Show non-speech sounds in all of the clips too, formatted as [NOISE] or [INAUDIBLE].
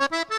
Bye. [LAUGHS]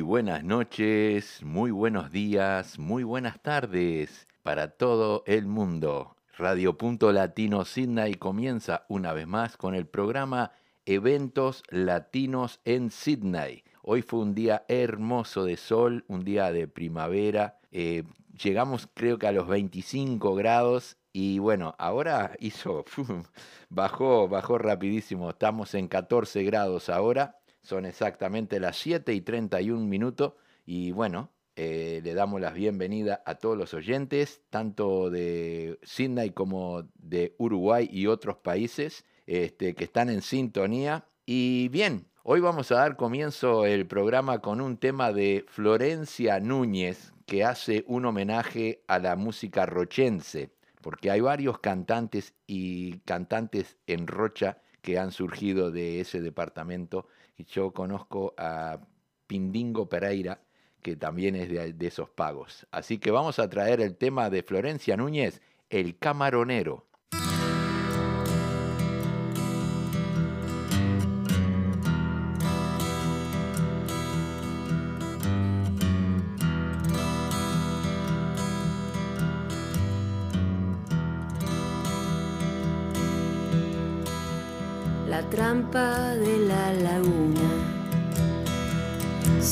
buenas noches, muy buenos días, muy buenas tardes para todo el mundo. Radio Punto Latino Sydney comienza una vez más con el programa Eventos Latinos en Sydney. Hoy fue un día hermoso de sol, un día de primavera. Eh, llegamos creo que a los 25 grados y bueno, ahora hizo, [LAUGHS] bajó, bajó rapidísimo. Estamos en 14 grados ahora son exactamente las 7 y 31 minutos y bueno, eh, le damos las bienvenidas a todos los oyentes, tanto de Sydney como de Uruguay y otros países este, que están en sintonía. Y bien, hoy vamos a dar comienzo el programa con un tema de Florencia Núñez que hace un homenaje a la música rochense, porque hay varios cantantes y cantantes en Rocha que han surgido de ese departamento yo conozco a Pindingo Pereira, que también es de, esos pagos. Así que vamos a traer el tema de Florencia Núñez, El Camaronero. La trampa de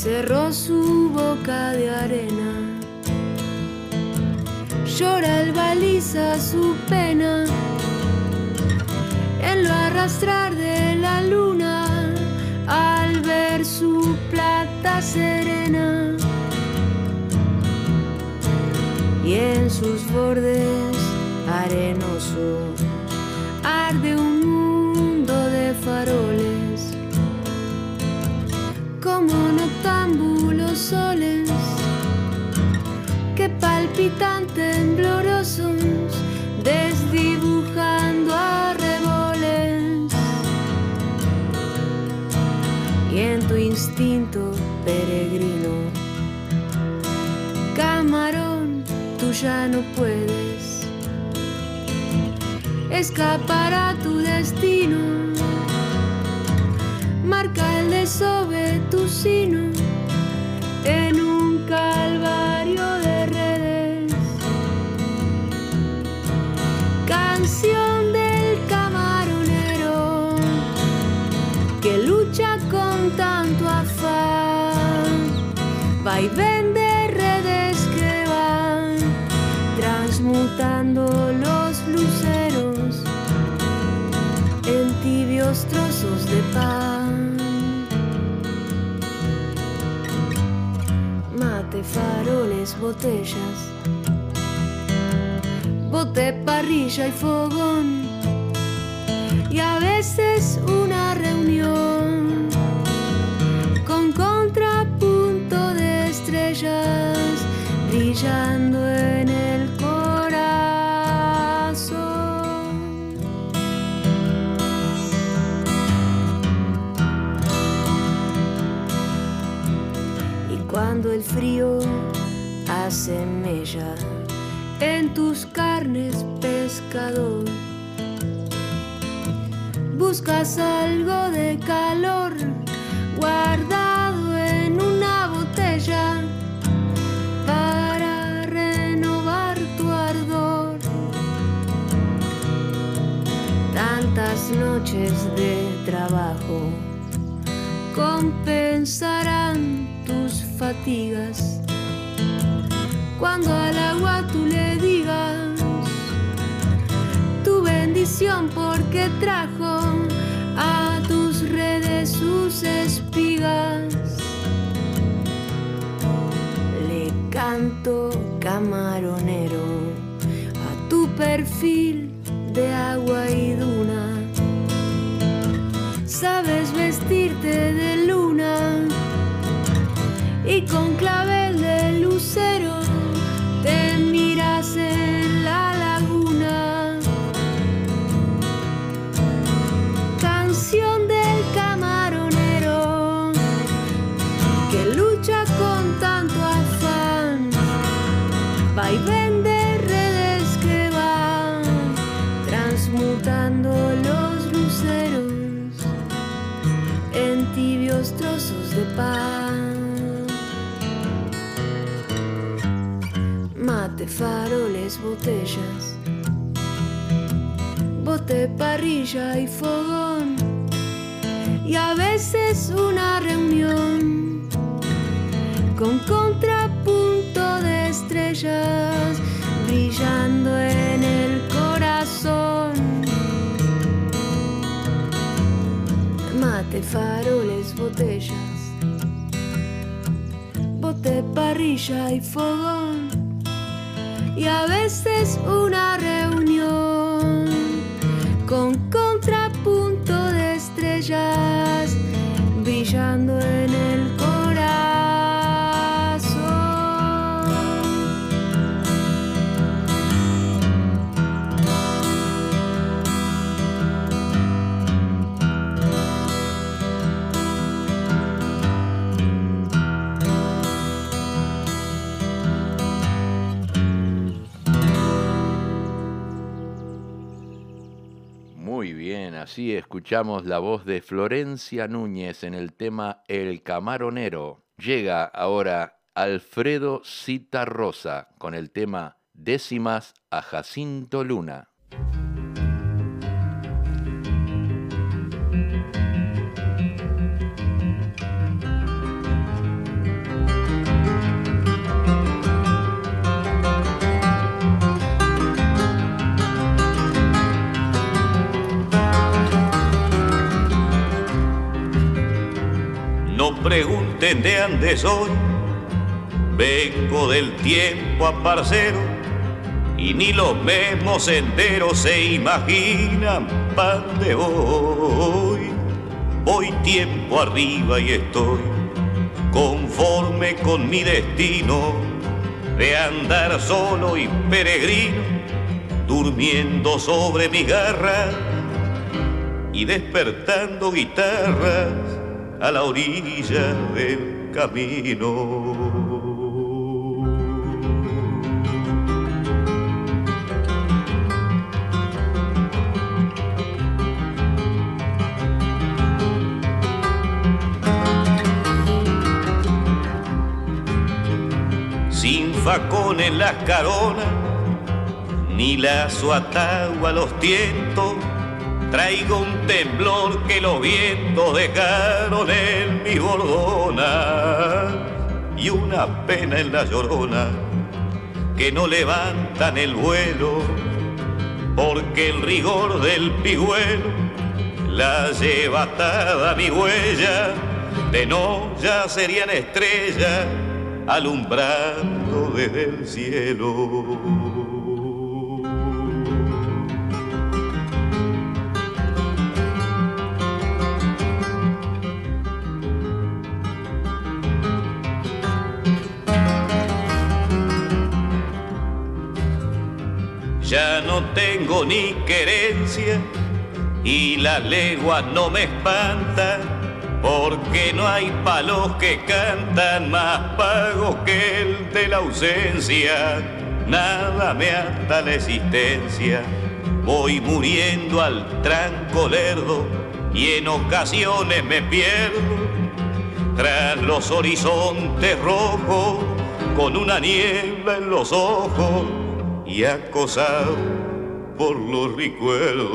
cerró su boca de arena. Llora el baliza su pena. En lo arrastrar de la luna al ver su plata serena. Y en sus bordes arenosos temblorosos, desdibujando a reboles. Y en tu instinto peregrino, camarón, tú ya no puedes escapar a tu destino marca el desove tu sino Va y vende redes que van transmutando los luceros en tibios trozos de paz. faroles, botellas, bote, parrilla y fogón, y a veces una reunión en tus carnes, pescador. Buscas algo de calor guardado en una botella para renovar tu ardor. Tantas noches de trabajo compensarán castigas. Cuando al agua tú le digas tu bendición porque trajo a tus redes sus espigas. Le canto camaronero a tu perfil botellas, bote, parrilla y fogón. Y a veces una reunión con contrapunto de estrellas brillando en el corazón. Mate, faroles, botellas, bote, parrilla y fogón. Y a veces una reunión con así escuchamos la voz de Florencia Núñez en el tema El Camaronero. Llega ahora Alfredo Cita Rosa con el tema Décimas a Jacinto Luna. Pregunten de dónde soy, vengo del tiempo a parcero y ni los mismos senderos se imaginan pa' de voy. Voy tiempo arriba y estoy conforme con mi destino de andar solo y peregrino, durmiendo sobre mi garra y despertando guitarras a la orilla del camino. Sin facón en las caronas, ni lazo atado a los tientos, Traigo un temblor que los vientos dejaron en mi bordona y una pena en la llorona que no levantan el vuelo porque el rigor del pigüelo la lleva atada mi huella de no ya serían estrellas alumbrando desde el cielo. Tengo ni querencia y la legua no me espanta porque no hay palos que cantan más pagos que el de la ausencia. Nada me ata la existencia, voy muriendo al tranco lerdo y en ocasiones me pierdo tras los horizontes rojos con una niebla en los ojos y acosado por los recuerdos.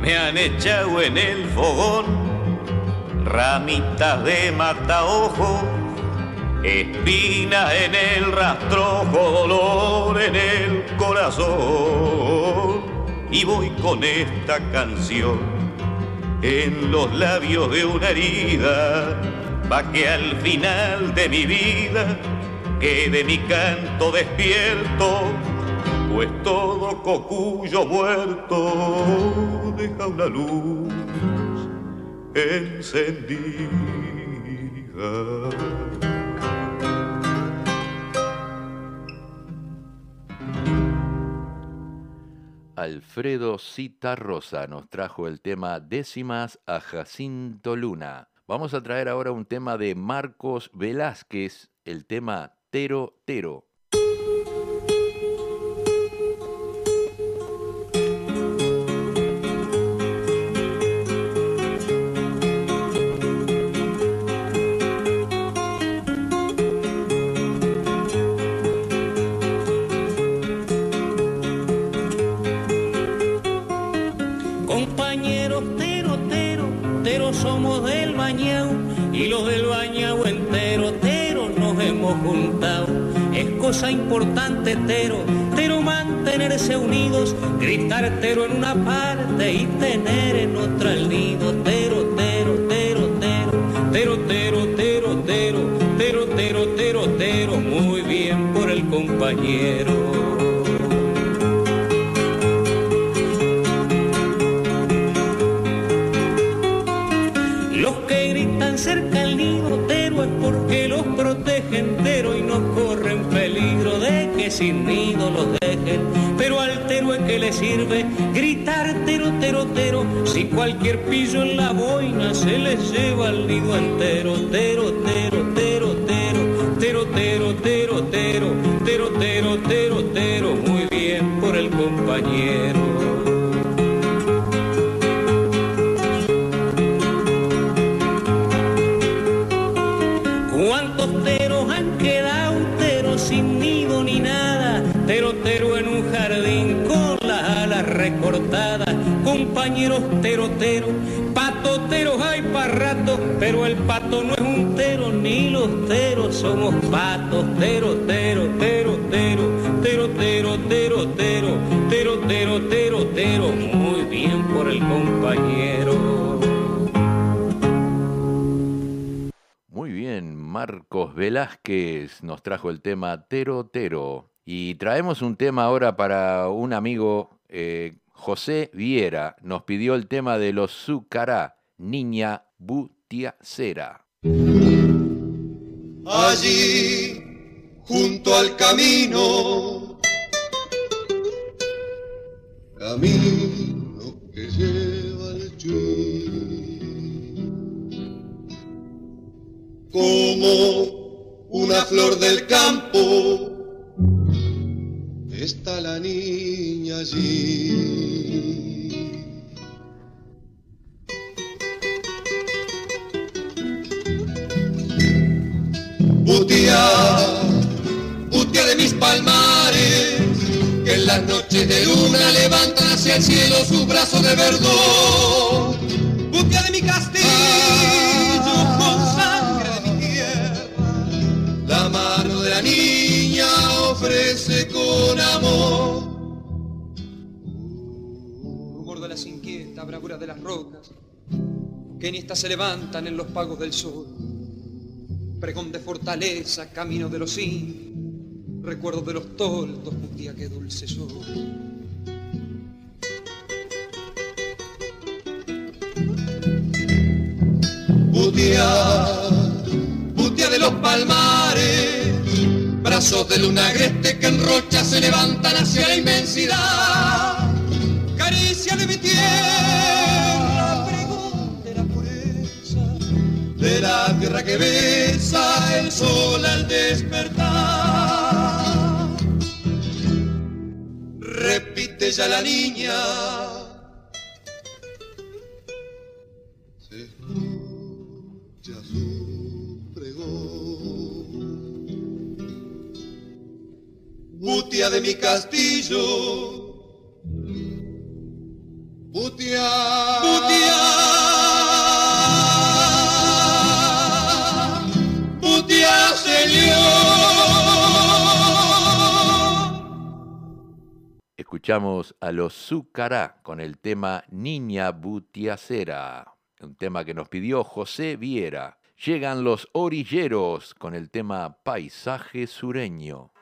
Me han echado en el fogón ramitas de mataojo espinas en el rastrojo, dolor en el corazón. Y voy con esta canción en los labios de una herida, pa' que al final de mi vida quede mi canto despierto pues todo cocuyo muerto deja una luz encendida. Alfredo Cita Rosa nos trajo el tema Décimas a Jacinto Luna. Vamos a traer ahora un tema de Marcos Velázquez, el tema Tero Tero. Cosa importante, Tero, Tero mantenerse unidos, gritar Tero en una parte y tener en otra el nido, Tero, Tero, Tero, Tero, Tero, Tero, Tero, Tero, Tero, Tero, Tero, Tero, muy bien por el compañero. Sin nido los dejen, pero al tero es que le sirve gritar tero, tero, tero, si cualquier pillo en la boina se le lleva el nido entero, tero, tero, tero, tero, tero, tero, tero, tero, tero, tero, tero, tero, muy bien por el compañero. Compañeros teroteros, patoteros hay para rato, pero el pato no es un tero, ni los teros somos patos, tero, tero, tero, tero, tero, tero, tero, tero, tero, tero, tero, tero, muy bien por el compañero. Muy bien, Marcos Velázquez nos trajo el tema Tero Tero. Y traemos un tema ahora para un amigo eh, José Viera nos pidió el tema de los Zucará, Niña Butiacera. Allí, junto al camino, camino que lleva al Chuy, como una flor del campo está la niña allí. Butia, butia de mis palmares, que en las noches de luna levantan hacia el cielo su brazo de verdor. Amor. Rumor de las inquietas, bravura de las rocas, que ni estas se levantan en los pagos del sol. Pregón de fortaleza, camino de los sin, recuerdo de los toldos, un día que dulce sol. Butia, butia de los palmares brazos de luna que en rocha se levantan hacia la inmensidad. Caricia de mi tierra, pregón de la pureza, de la tierra que besa el sol al despertar. Repite ya la niña de mi castillo. Putia. Putia. Putia, señor. Escuchamos a los Zúcará con el tema Niña Butiacera, un tema que nos pidió José Viera. Llegan los orilleros con el tema Paisaje Sureño.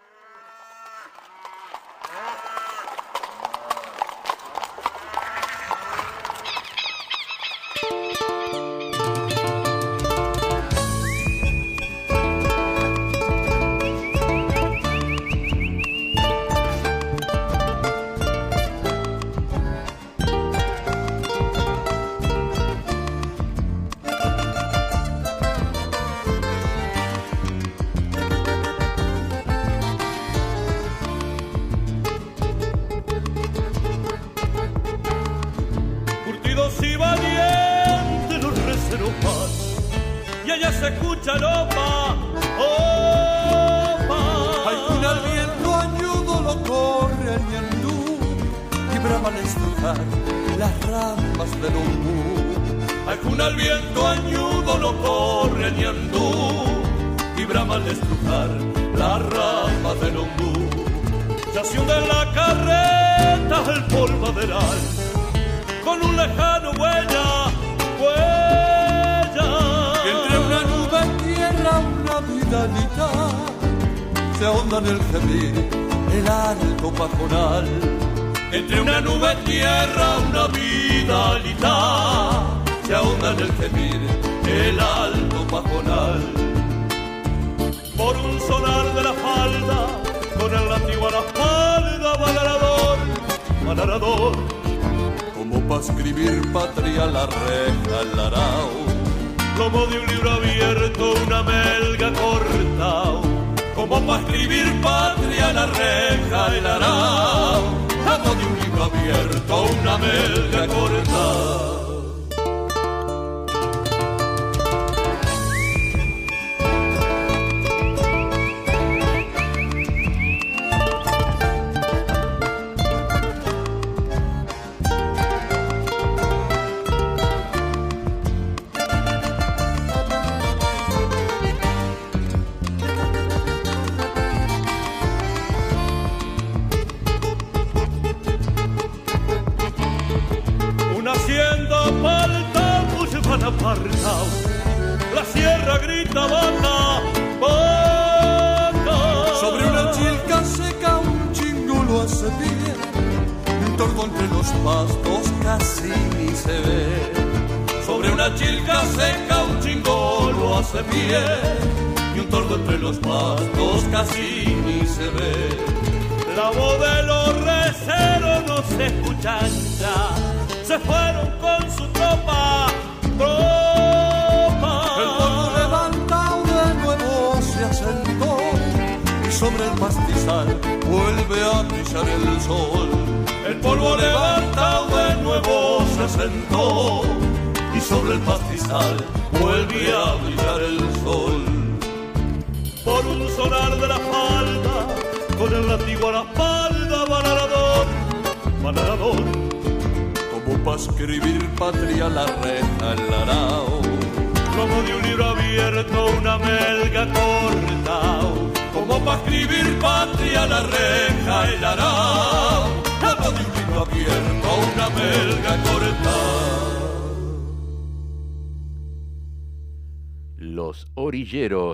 sonar de la falda, con el látigo a la espalda, balarador, balarador. Como para escribir patria la reja, el arao. Como de un libro abierto, una melga corta. Como para escribir patria la reja, el arao. Como de un libro abierto, una melga corta.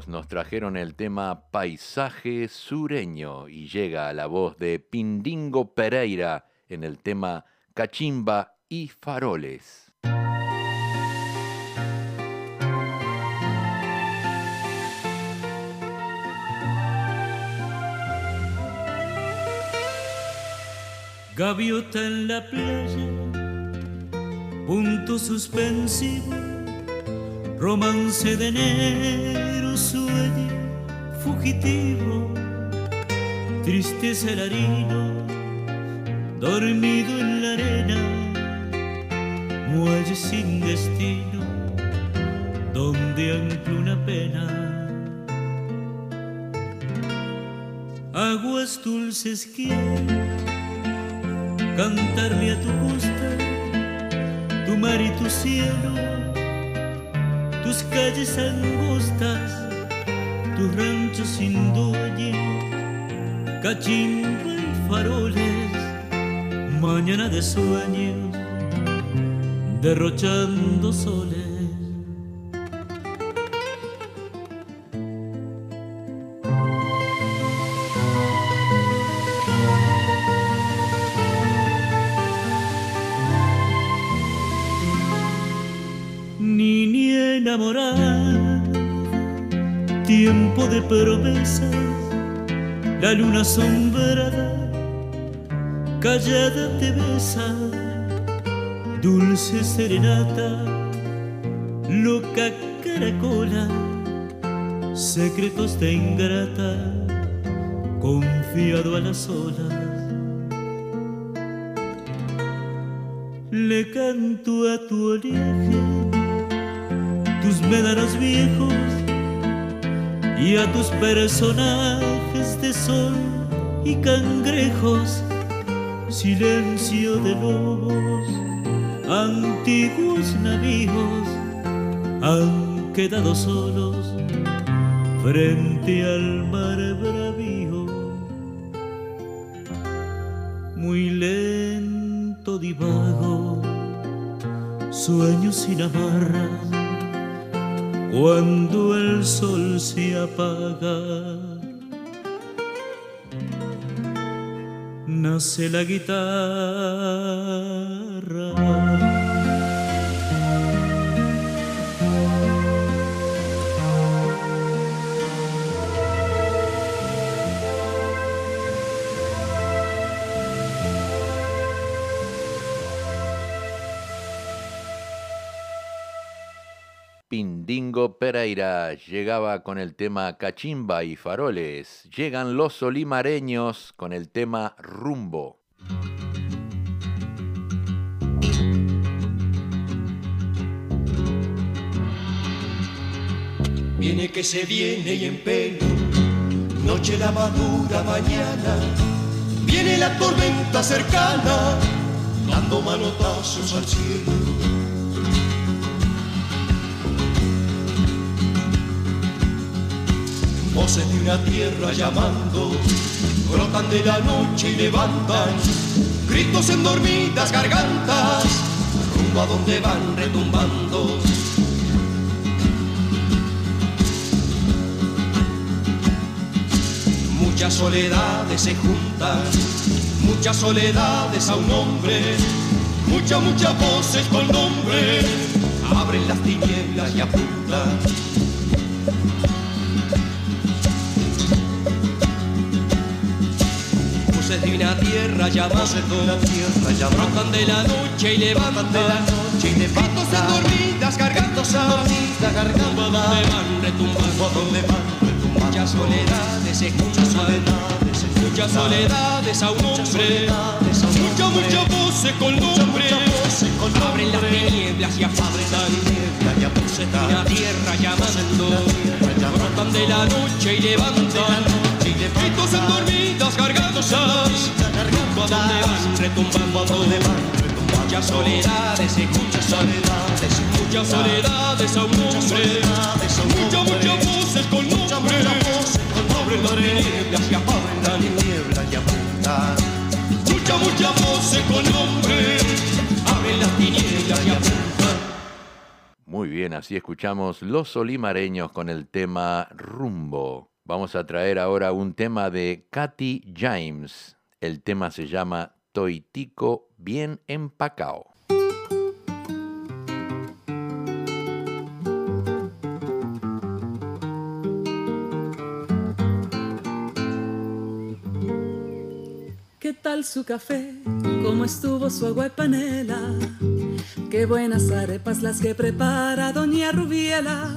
Nos trajeron el tema Paisaje Sureño y llega la voz de Pindingo Pereira en el tema Cachimba y Faroles. Gaviota en la playa, punto suspensivo, romance de enero sueño fugitivo, tristeza el harino, dormido en la arena, muelle sin destino, donde ancla una pena. Aguas dulces quiero cantarle a tu costa, tu mar y tu cielo tus calles angostas, tus ranchos sin dueño, cachimba y faroles, mañana de sueños, derrochando soles. Promesas, la luna asombrada callada te besa, dulce serenata, loca caracola, secretos de ingrata, confiado a las olas. Le canto a tu oleaje, tus médanos viejos y a tus personajes de sol y cangrejos silencio de lobos, antiguos navíos han quedado solos frente al mar bravío. Muy lento divago, sueño sin amarras, cuando el sol se apaga nace la guitarra. Pindingo Pereira llegaba con el tema Cachimba y Faroles. Llegan los solimareños con el tema Rumbo. Viene que se viene y en pelo, noche la madura mañana, viene la tormenta cercana, dando manotazos al cielo voces de una tierra llamando, brotan de la noche y levantan gritos en dormidas gargantas, rumbo a donde van retumbando. Muchas soledades se juntan, muchas soledades a un hombre, muchas, muchas voces con nombre, abren las tinieblas y apuntan de una tierra tierra llamando, de la noche y levantan de la noche y levantan, dormidas gargantas, dormidas gargantas, donde van retumbando, donde van muchas soledades se escuchan, soledades, muchas soledades a un hombre, muchas, muchas voces con nombre, abren las tinieblas y apagan, voces de una tierra llamando, brotan de la noche y levantan, gritos en dormidas gargantas, rumbo a donde van retumbando, donde van. Muchas soledades, muchas soledades, muchas soledades a un hombre, muchas, muchas voces con nombre, abren y la niebla y apuntan. Muchas, muchas voces con nombre, abren las tinieblas y apuntan. Muy bien, así escuchamos Los Solimareños con el tema Rumbo. Vamos a traer ahora un tema de Katy James. El tema se llama Toitico bien empacao. ¿Qué tal su café? ¿Cómo estuvo su agua y panela? Qué buenas arepas las que prepara doña Rubiela.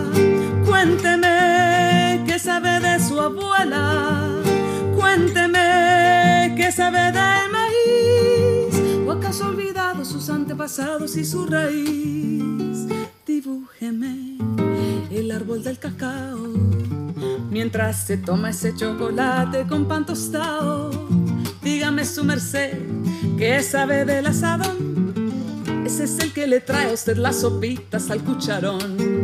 Cuénteme qué sabe de su abuela. Cuénteme qué sabe del maíz. ¿O acaso olvidado sus antepasados y su raíz? Dibújeme el árbol del cacao mientras se toma ese chocolate con pan tostado. Dígame su merced, ¿qué sabe del asadón? Ese es el que le trae a usted las sopitas al cucharón.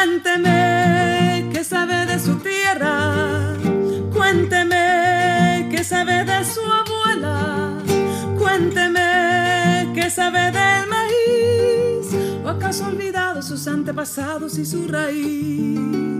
Cuénteme, ¿qué sabe de su tierra? Cuénteme, ¿qué sabe de su abuela? Cuénteme, ¿qué sabe del maíz? ¿O acaso ha olvidado sus antepasados y su raíz?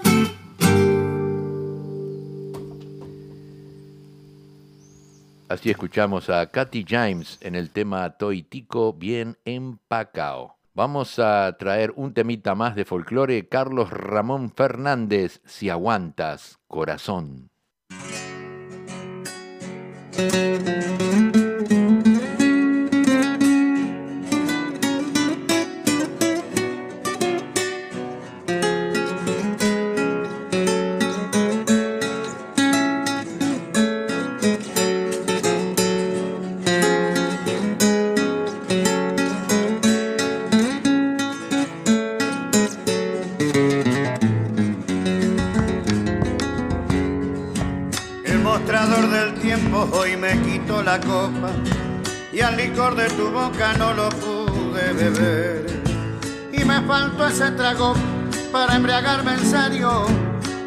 Así escuchamos a Katy James en el tema Toitico bien empacao. Vamos a traer un temita más de folclore, Carlos Ramón Fernández, Si aguantas, corazón. Y al licor de tu boca no lo pude beber. Y me faltó ese trago para embriagarme en serio.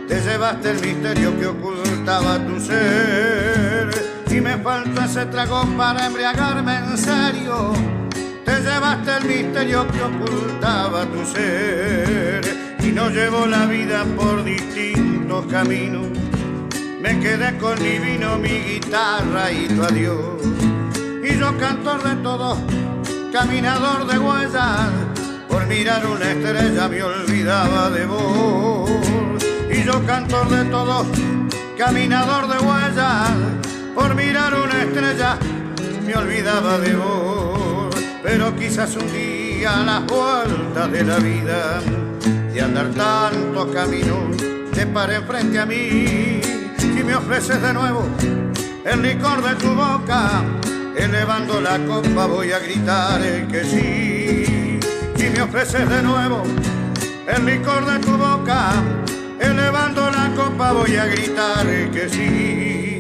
Te llevaste el misterio que ocultaba tu ser. Y me faltó ese trago para embriagarme en serio. Te llevaste el misterio que ocultaba tu ser. Y no llevo la vida por distintos caminos me quedé con mi vino, mi guitarra y tu adiós. Y yo cantor de todo, caminador de huellas, por mirar una estrella me olvidaba de vos. Y yo cantor de todo, caminador de huellas, por mirar una estrella me olvidaba de vos. Pero quizás un día a las vueltas de la vida, de andar tanto camino, te pare frente a mí me ofreces de nuevo el licor de tu boca, elevando la copa voy a gritar que sí. Y me ofreces de nuevo el licor de tu boca, elevando la copa voy a gritar que sí.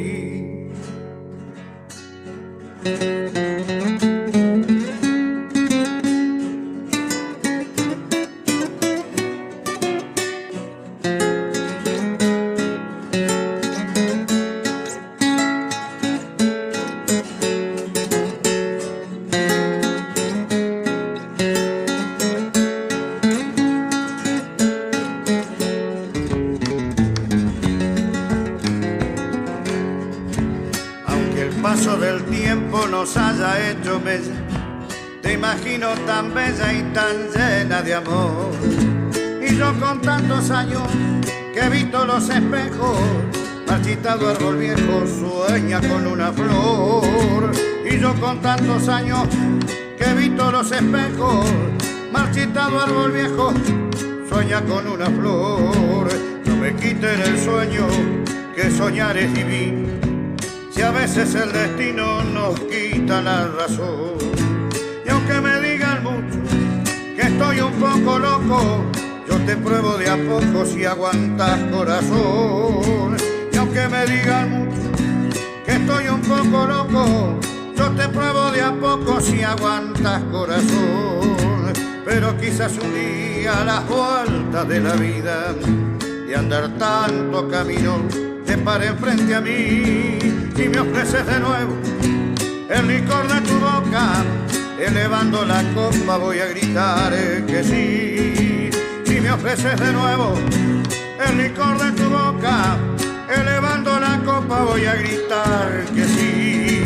Espejos, marchitado árbol viejo sueña con una flor. Y yo con tantos años que he visto los espejos, marchitado árbol viejo sueña con una flor. No me quiten el sueño, que soñar es divino. Si a veces el destino nos quita la razón. Y aunque me estoy un poco loco, te pruebo de a poco si aguantas corazón. Y aunque me digan mucho que estoy un poco loco, yo te pruebo de a poco si aguantas corazón. Pero quizás un día las vueltas de la vida, de andar tanto camino, te pare enfrente a mí y me ofreces de nuevo el licor de tu boca, elevando la copa voy a gritar que sí. Ofreces de nuevo el licor de tu boca, elevando la copa voy a gritar que sí.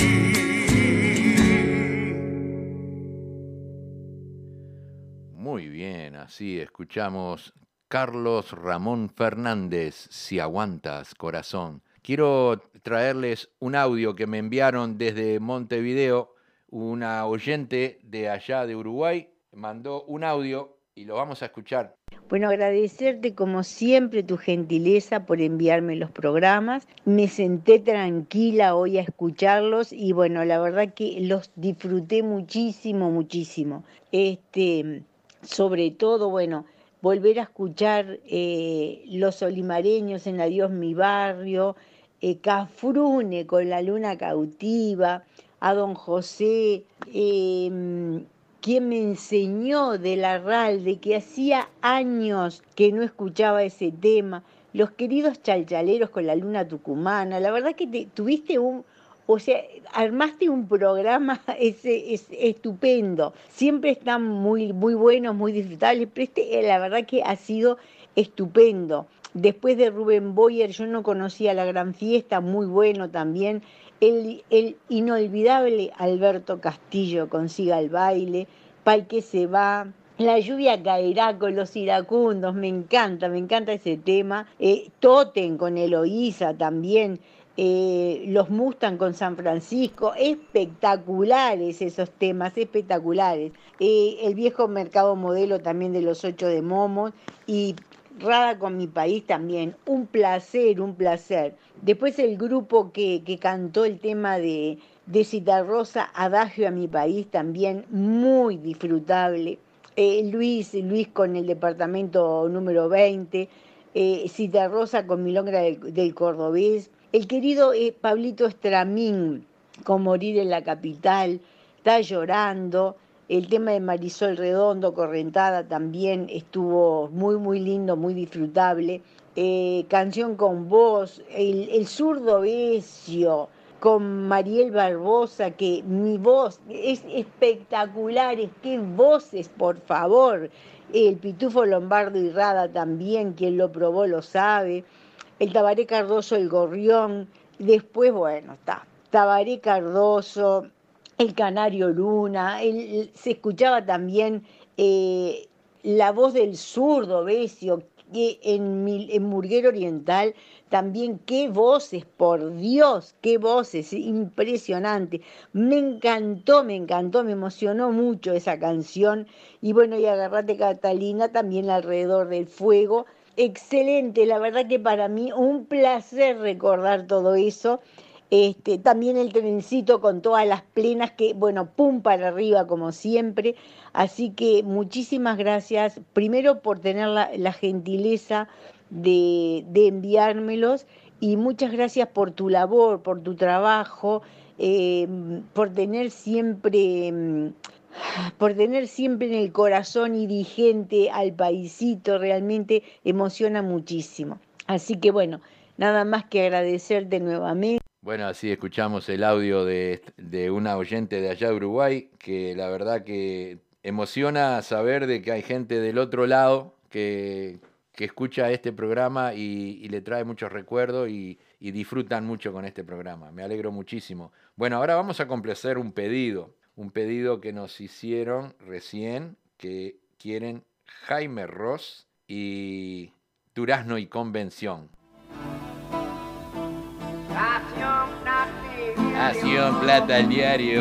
Muy bien, así escuchamos Carlos Ramón Fernández, Si aguantas, corazón. Quiero traerles un audio que me enviaron desde Montevideo. Una oyente de allá de Uruguay mandó un audio y lo vamos a escuchar. Bueno, agradecerte como siempre tu gentileza por enviarme los programas. Me senté tranquila hoy a escucharlos y bueno, la verdad que los disfruté muchísimo, muchísimo. Este, sobre todo, bueno, volver a escuchar eh, los olimareños en Adiós mi barrio, eh, Cafrune con la luna cautiva, a don José, em, quien me enseñó de la RAL, de que hacía años que no escuchaba ese tema, los queridos chalchaleros con la luna tucumana, la verdad que te, tuviste un, o sea, armaste un programa [LAUGHS] ese, es, estupendo, siempre están muy, muy buenos, muy disfrutables, pero este, eh, la verdad que ha sido estupendo. Después de Rubén Boyer, yo no conocía la gran fiesta, muy bueno también. El, el inolvidable Alberto Castillo consiga el baile, Pai que se va, la lluvia caerá con los iracundos, me encanta, me encanta ese tema. Eh, Toten con Eloísa también. Eh, los Mustang con San Francisco, espectaculares esos temas, espectaculares. Eh, el viejo mercado modelo también de los ocho de Momos y Rada con mi país también, un placer, un placer. Después el grupo que, que cantó el tema de, de Rosa, Adagio a mi país, también muy disfrutable. Eh, Luis, Luis con el departamento número 20, eh, Rosa con Milongra del, del Cordobés, el querido eh, Pablito Estramín con Morir en la Capital, está llorando, el tema de Marisol Redondo, Correntada, también estuvo muy, muy lindo, muy disfrutable. Eh, canción con voz, el, el zurdo Besio, con Mariel Barbosa, que mi voz es espectacular, es que voces, por favor. El Pitufo Lombardo y Rada también, quien lo probó lo sabe. El Tabaré Cardoso, el Gorrión. Después, bueno, está. Tabaré Cardoso, el Canario Luna, se escuchaba también eh, la voz del zurdo Besio, que en, en Murguero Oriental también qué voces, por Dios, qué voces, impresionante. Me encantó, me encantó, me emocionó mucho esa canción. Y bueno, y agarrate Catalina también alrededor del fuego. Excelente, la verdad que para mí un placer recordar todo eso. Este, también el trencito con todas las plenas que, bueno, pum para arriba como siempre. Así que muchísimas gracias, primero por tener la, gentileza de, enviármelos y muchas gracias por tu labor, por tu trabajo, em, por tener siempre... Em, por tener siempre en el corazón y vigente al paisito, realmente emociona muchísimo. Así que bueno, nada más que agradecerte nuevamente. Bueno, así escuchamos el audio de, de, una oyente de allá de Uruguay, que la verdad que emociona saber de que hay gente del otro lado que, que escucha este programa y, le trae muchos recuerdos y, y, disfrutan mucho con este programa. Me alegro muchísimo. Bueno, ahora vamos a complacer un pedido, un pedido que nos hicieron recién, que quieren Jaime Ross y Durazno y Convención. Nación Plata al diario.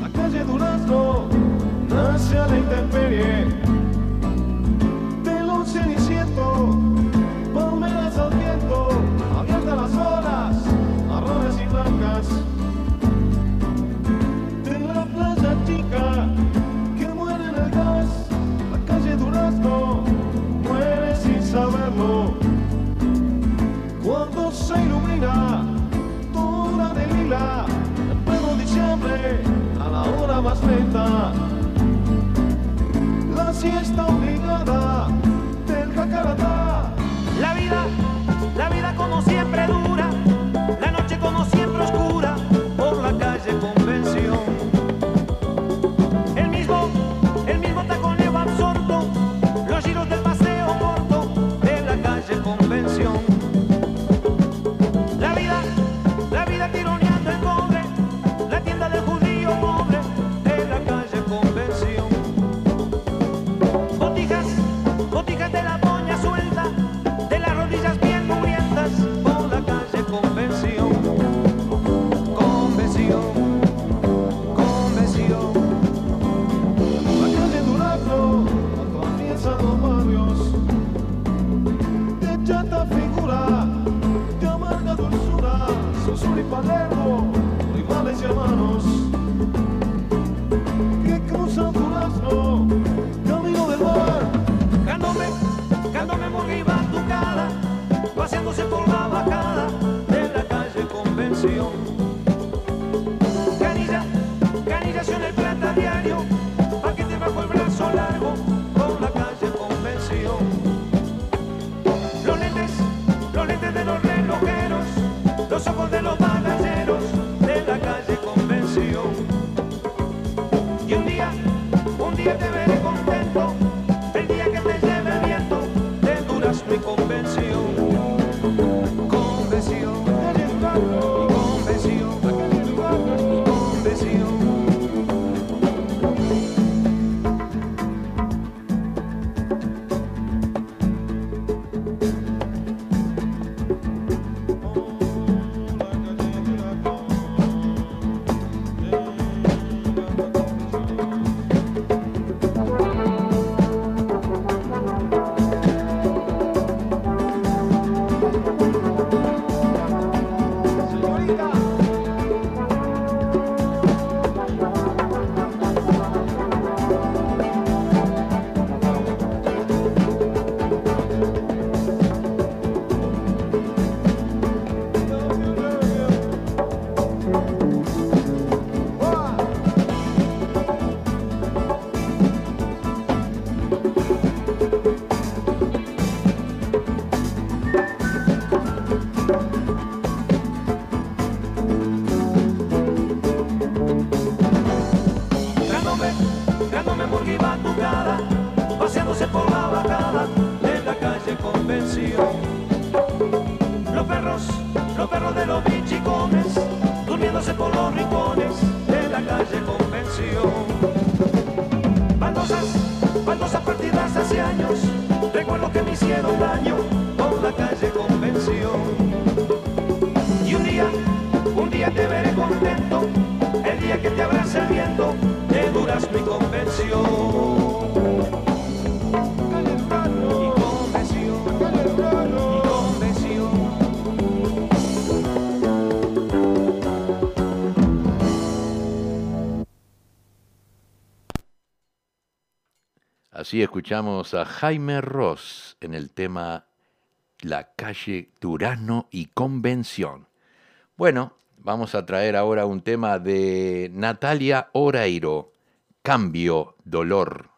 La calle Durazno nace a la intemperie más lenta, la siesta obligada del jacaratá. popolo ripone así escuchamos a Jaime Ross en el tema La calle Durano y Convención. Bueno, vamos a traer ahora un tema de Natalia Oreiro, Cambio, Dolor.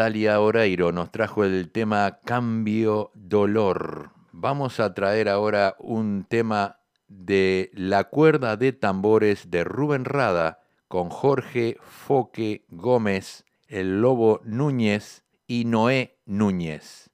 Natalia Oreiro nos trajo el tema Cambio Dolor. Vamos a traer ahora un tema de La cuerda de tambores de Rubén Rada con Jorge Foque Gómez, el Lobo Núñez y Noé Núñez.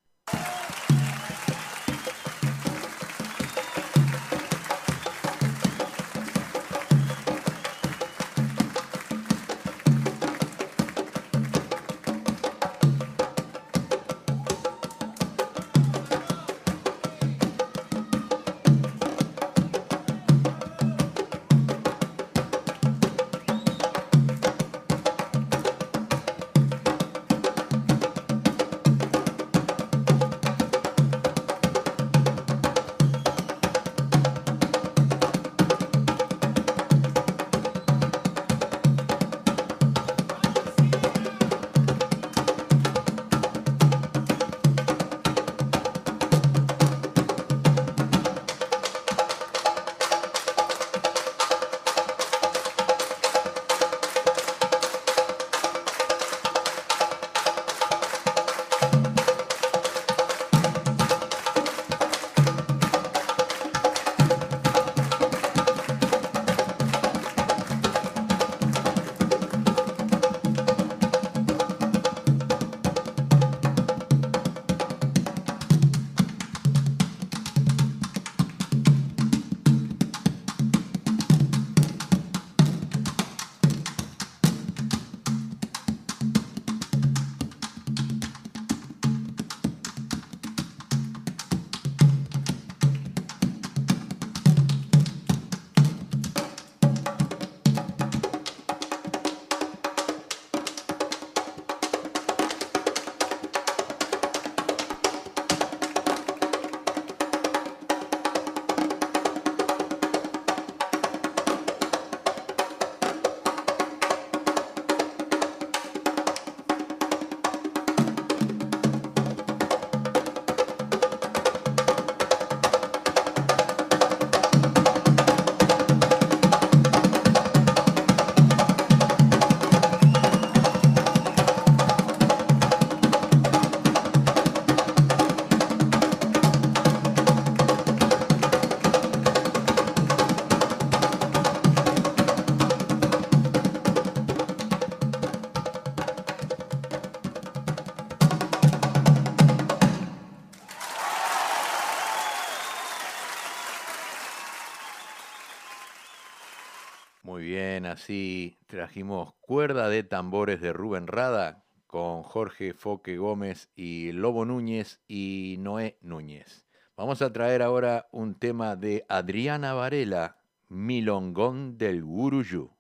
Trajimos cuerda de tambores de Rubén Rada con Jorge Foque Gómez y Lobo Núñez y Noé Núñez. Vamos a traer ahora un tema de Adriana Varela, Milongón del Guruyú.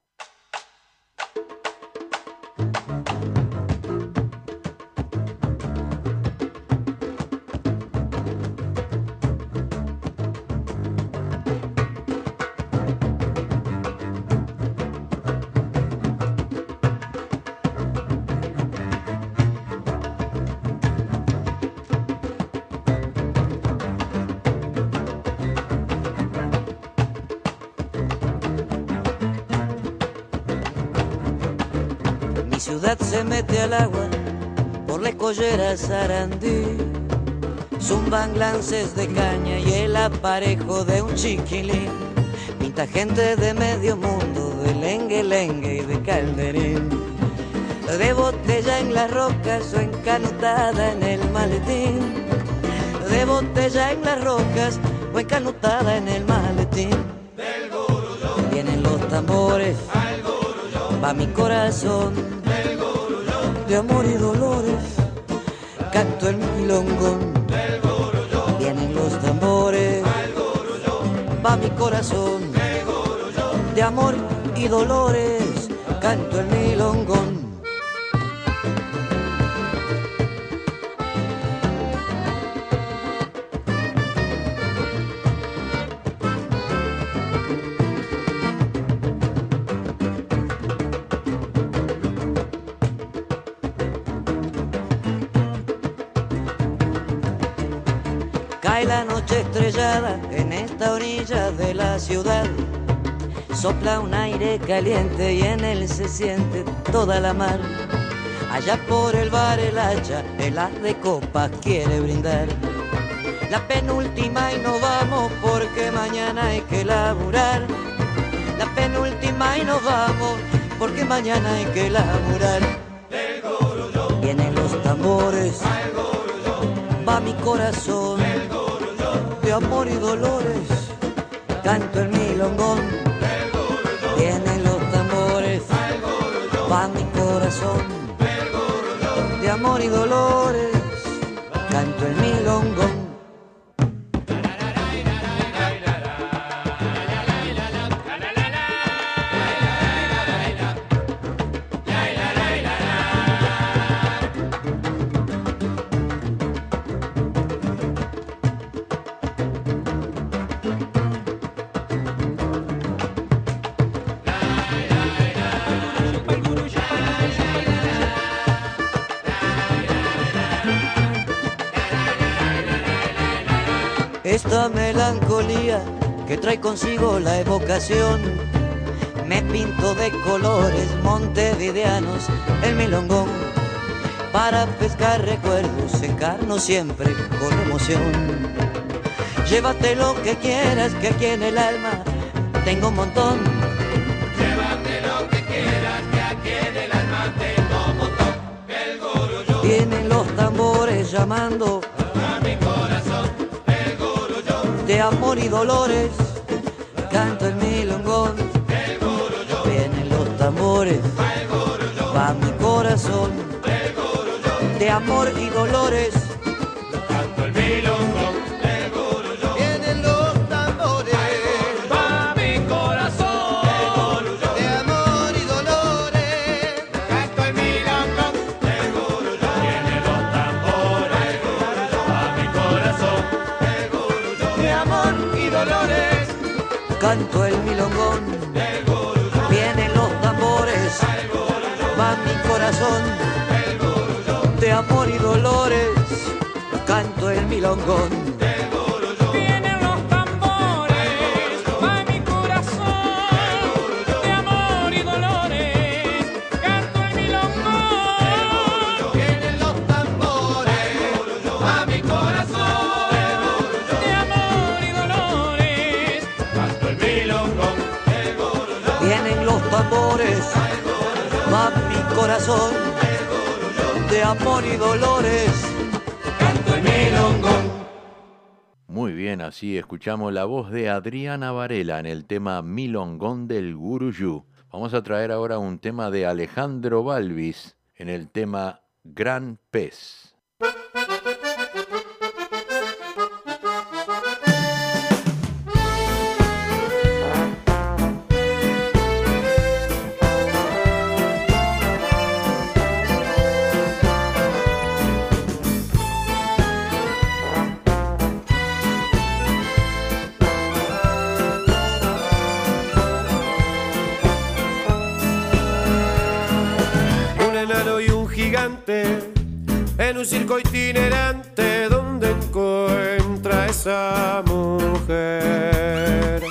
Mi ciudad se mete al agua por la escollera Sarandí. Zumban lances de caña y el aparejo de un chiquilín. Pinta gente de medio mundo, de lengue lengue y de calderín. De botella en las rocas o encanutada en el maletín. De botella en las rocas o encanutada en el maletín. Vienen los tambores, va mi corazón de amor y dolores. Canto el milongón, vienen los tambores, va mi corazón de amor y dolores. Canto el milongón. Ciudad. Sopla un aire caliente y en él se siente toda la mar. Allá por el bar el hacha, el as de copas quiere brindar. La penúltima y nos vamos porque mañana hay que laburar. La penúltima y nos vamos porque mañana hay que laburar. Vienen los tambores, va mi corazón de amor y dolores. Canto el milongón, vienen los tambores, va mi corazón de amor y dolores. Canto el milongón. Melancolía que trae consigo la evocación me pinto de colores montevideanos el milongón para pescar recuerdos, secarnos siempre con emoción. Llévate lo que quieras, que aquí en el alma tengo un montón. Llévate lo que quieras, que aquí en el alma tengo un montón. El Vienen los tambores llamando de amor y dolores. Canto el milongón, vienen los tambores, va mi corazón de amor y dolores. Canto el milongón. Amor y dolores. Canto el milongón. Vienen los tambores, va mi corazón amor y dolores. Canto el Muy bien, así escuchamos la voz de Adriana Varela en el tema Milongón del Guruyú. Vamos a traer ahora un tema de Alejandro Balvis en el tema Gran Pez. Circo itinerante donde encuentra esa mujer.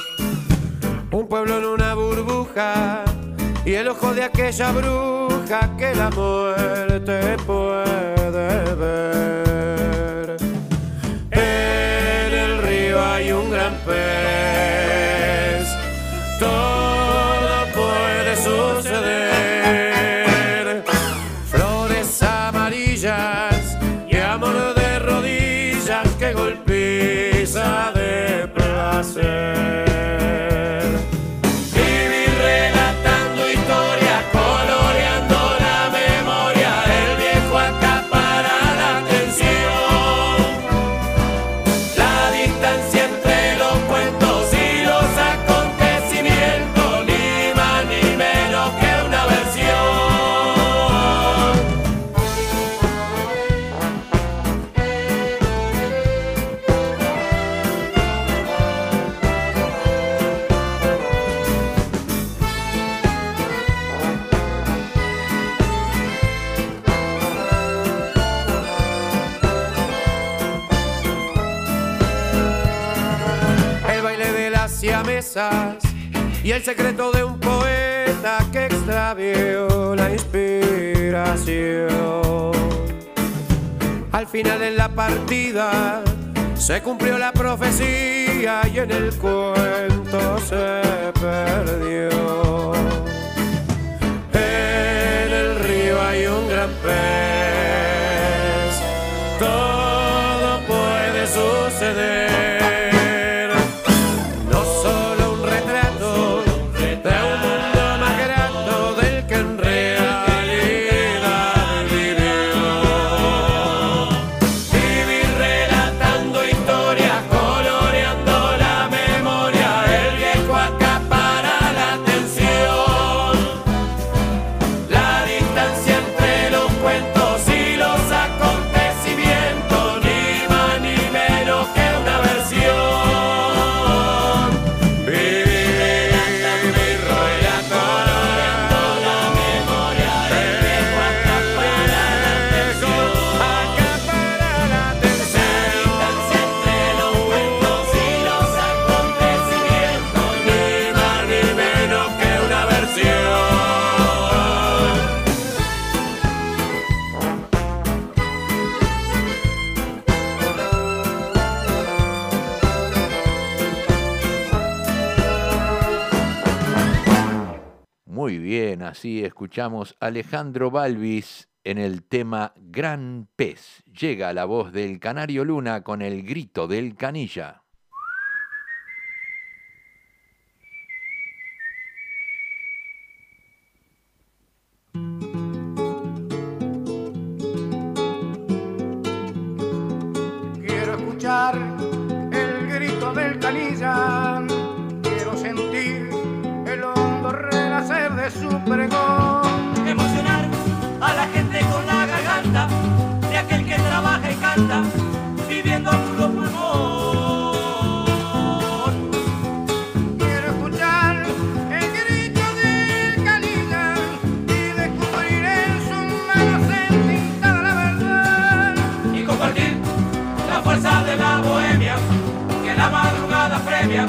Un pueblo en una burbuja y el ojo de aquella bruja que la muerte puede ver. En el río hay un gran pez. El secreto de un poeta que extravió la inspiración. Al final en la partida se cumplió la profecía y en el cuento se perdió. Escuchamos Alejandro Balvis en el tema Gran Pez. Llega la voz del Canario Luna con el grito del canilla. Quiero escuchar el grito del canilla, renacer de su pregón. Emocionar a la gente con la garganta de aquel que trabaja y canta, viviendo a puro pulmón. Quiero escuchar el grito del canilla y descubrir en sus manos entintada la verdad. y compartir la fuerza de la bohemia que la madrugada premia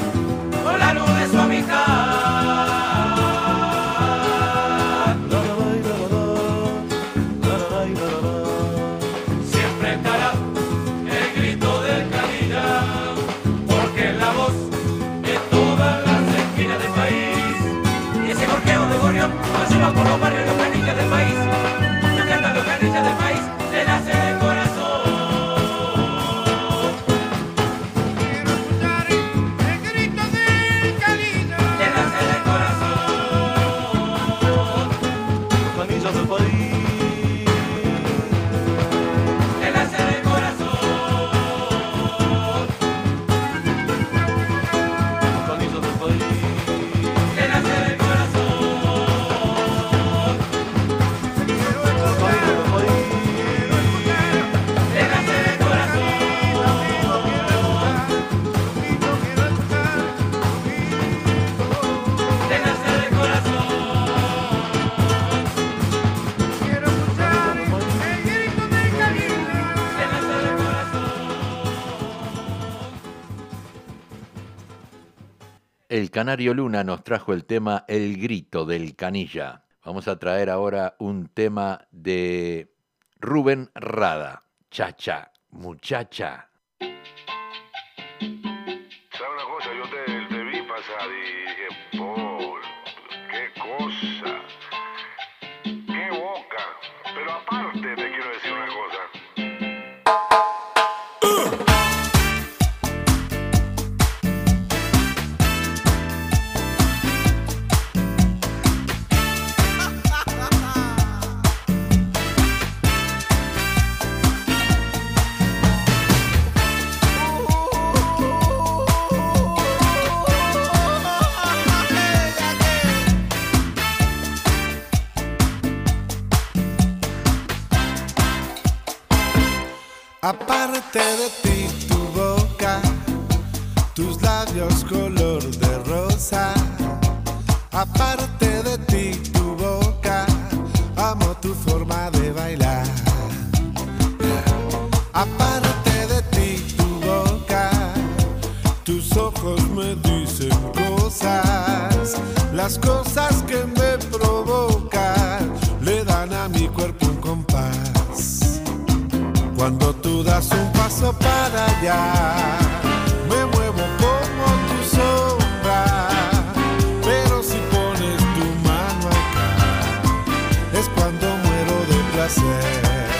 El Canario Luna nos trajo el tema El grito del canilla. Vamos a traer ahora un tema de Rubén Rada. Chacha, muchacha. Rapaz. Me muevo como tu sombra. Pero si pones tu mano acá, es cuando muero de placer.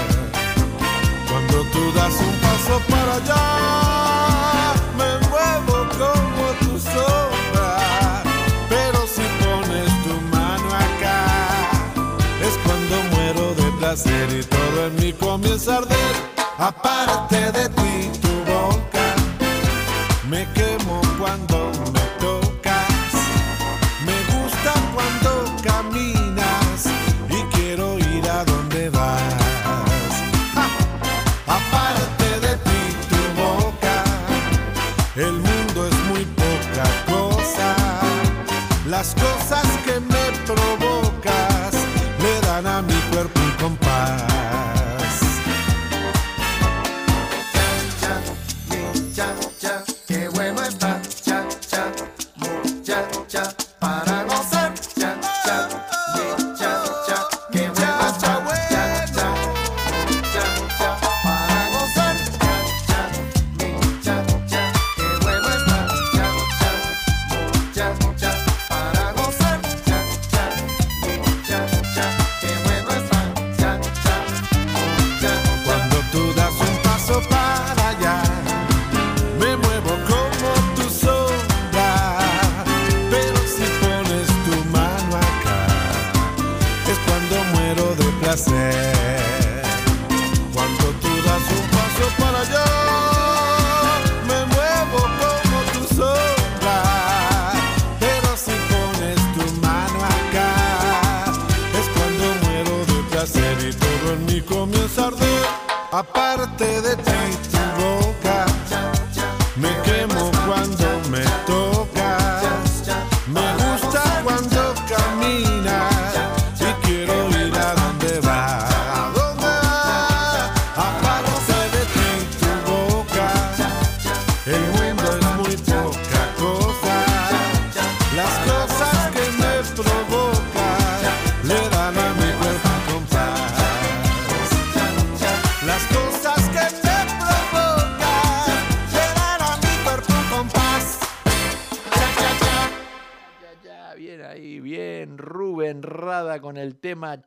Cuando tú das un paso para allá, me muevo como tu sombra. Pero si pones tu mano acá, es cuando muero de placer y todo en mí comienza a arder.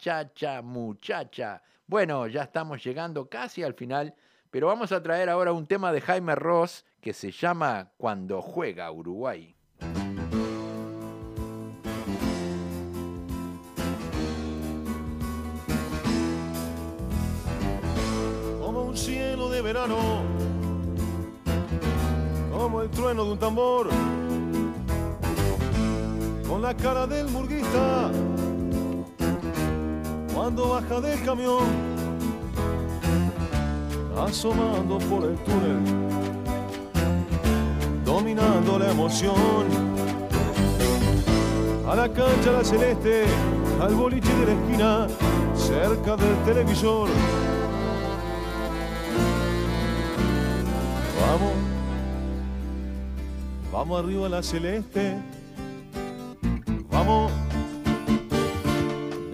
El tema Chacha Muchacha. Bueno, ya estamos llegando casi al final, pero vamos a traer ahora un tema de Jaime Ross que se llama Cuando juega Uruguay. como un cielo de verano, como el trueno de un tambor, con la cara del murguista, cuando baja del camión, asomando por el túnel, dominando la emoción. A la cancha la celeste, al boliche de la esquina, cerca del televisor. Vamos, vamos arriba a la celeste.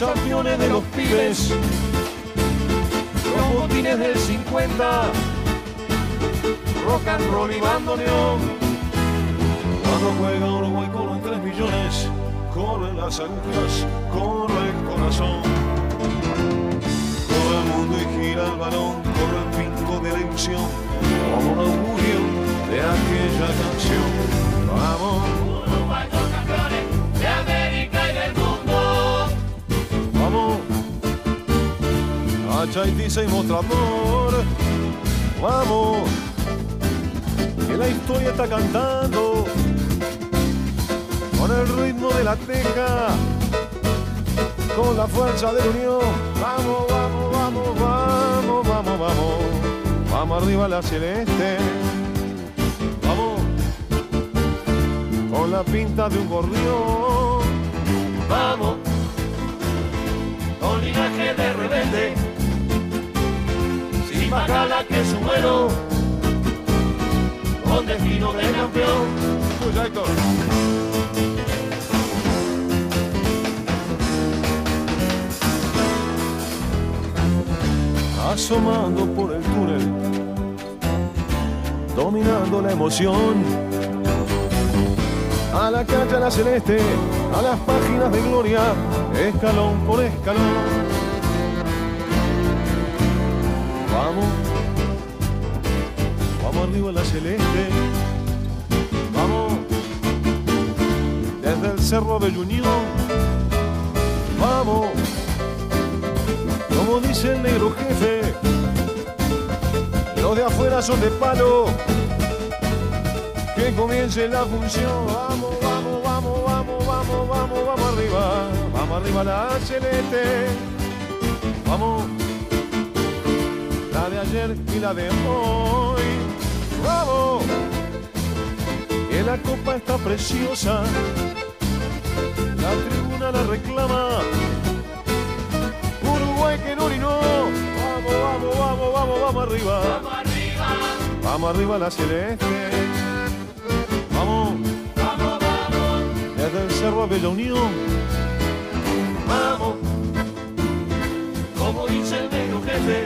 Los campeones de los pibes. Los botines del 50. Rock and roll y bandoneón. Cuando juega Uruguay con los 3 millones. Corren las agujas, corre el corazón. Todo el mundo y gira el balón, corre el pico de la ilusión como un augurio de aquella canción. Vamos, a Chaitiza y mostrador. Vamos, que la historia está cantando con el ritmo de la teja, con la fuerza de la unión. Vamos, vamos, vamos, vamos, vamos, vamos. Vamos arriba la celeste. Vamos. Con la pinta de un gorrión. Vamos, con linaje de rebelde, sin más gala que su vuelo, con destino de campeón. Asomando por el túnel, dominando la emoción. A la calle a la celeste, a las páginas de gloria, escalón por escalón. Arriba la celeste, vamos, desde el cerro de Unión, vamos, como dice el negro jefe, los de afuera son de palo, que comience la función, vamos, vamos, vamos, vamos, vamos, vamos, vamos arriba, vamos arriba la celeste, vamos. La de ayer y la de hoy. ¡Vamos! Que la copa está preciosa, la tribuna la reclama. Uruguay que no orinó. Vamos, vamos, vamos, vamos, vamos arriba. Vamos arriba. Vamos arriba la celeste. Vamos. Vamos, vamos, Desde el cerro a Bella Unión. vamos, como dice el negro jefe,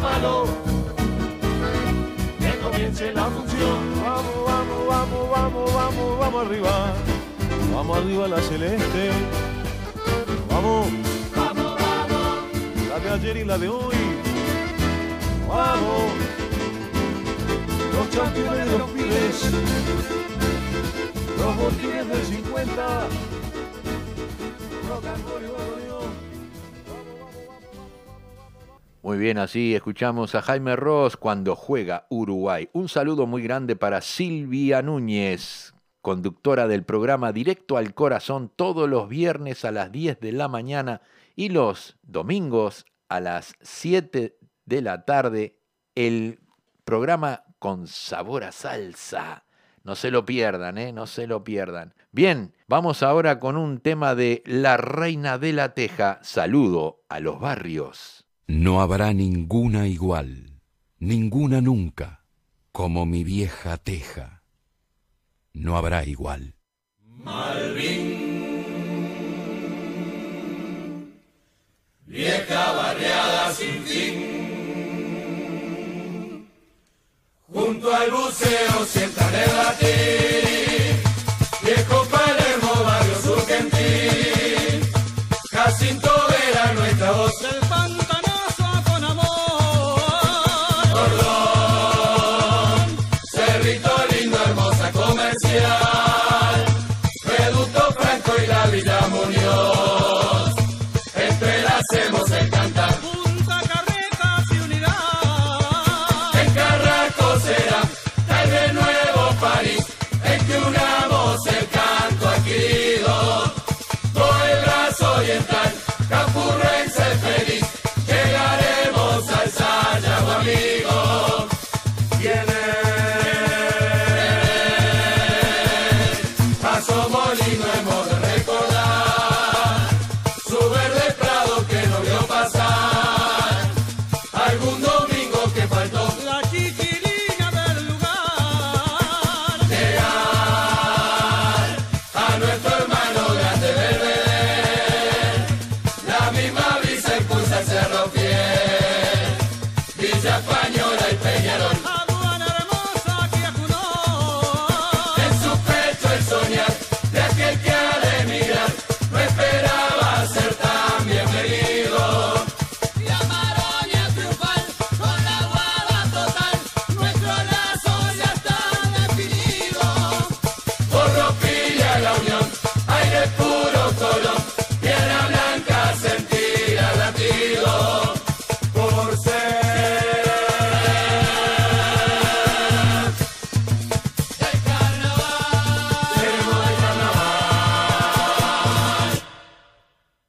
palo, que comience la función. Vamos, vamos, vamos, vamos, vamos, vamos arriba. Vamos arriba la celeste. Vamos. Vamos, vamos, La de ayer y la de hoy. Vamos. Los campeones de los pibes. Los botines del 50. Rock and roll Muy bien, así escuchamos a Jaime Ross cuando juega Uruguay. Un saludo muy grande para Silvia Núñez, conductora del programa Directo al Corazón todos los viernes a las 10 de la mañana y los domingos a las 7 de la tarde, el programa con sabor a salsa. No se lo pierdan, ¿eh? No se lo pierdan. Bien, vamos ahora con un tema de La Reina de la Teja. Saludo a los barrios. No habrá ninguna igual, ninguna nunca, como mi vieja teja. No habrá igual. Malvin, vieja barriada sin fin. Junto al buceo sientan el. hacemos el